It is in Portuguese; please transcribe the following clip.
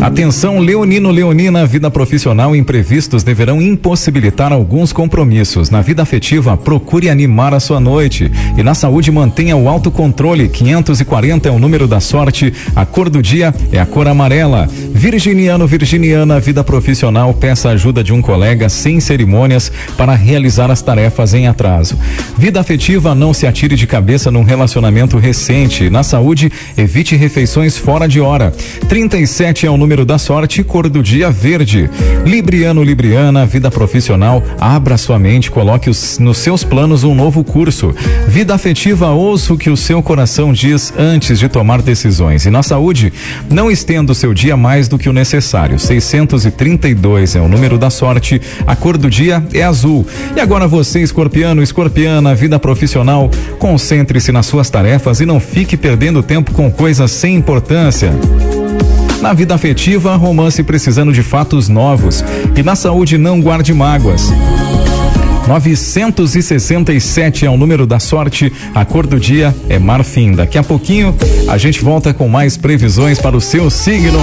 Atenção, Leonino Leonina, vida profissional imprevistos deverão impossibilitar alguns compromissos. Na vida afetiva, procure animar a sua noite. E na saúde, mantenha o autocontrole. 540 é o número da sorte. A cor do dia é a cor amarela. Virginiano, Virginiana, vida profissional, peça ajuda de um colega sem cerimônias para realizar as tarefas em atraso. Vida afetiva, não se atire de cabeça num relacionamento recente. Na saúde, evite refeições fora de hora. 37 é o número da sorte, cor do dia verde. Libriano, Libriana, vida profissional, abra sua mente, coloque os, nos seus planos um novo curso. Vida afetiva, ouça o que o seu coração diz antes de tomar decisões. E na saúde, não estenda o seu dia mais do que o necessário. 632 é o número da sorte, a cor do dia é azul. E agora você, escorpiano, escorpiana, vida profissional, concentre-se nas suas tarefas e não fique perdendo tempo com coisas sem importância. Na vida afetiva, romance precisando de fatos novos. E na saúde, não guarde mágoas. 967 é o número da sorte, a cor do dia é marfim. Daqui a pouquinho a gente volta com mais previsões para o seu signo.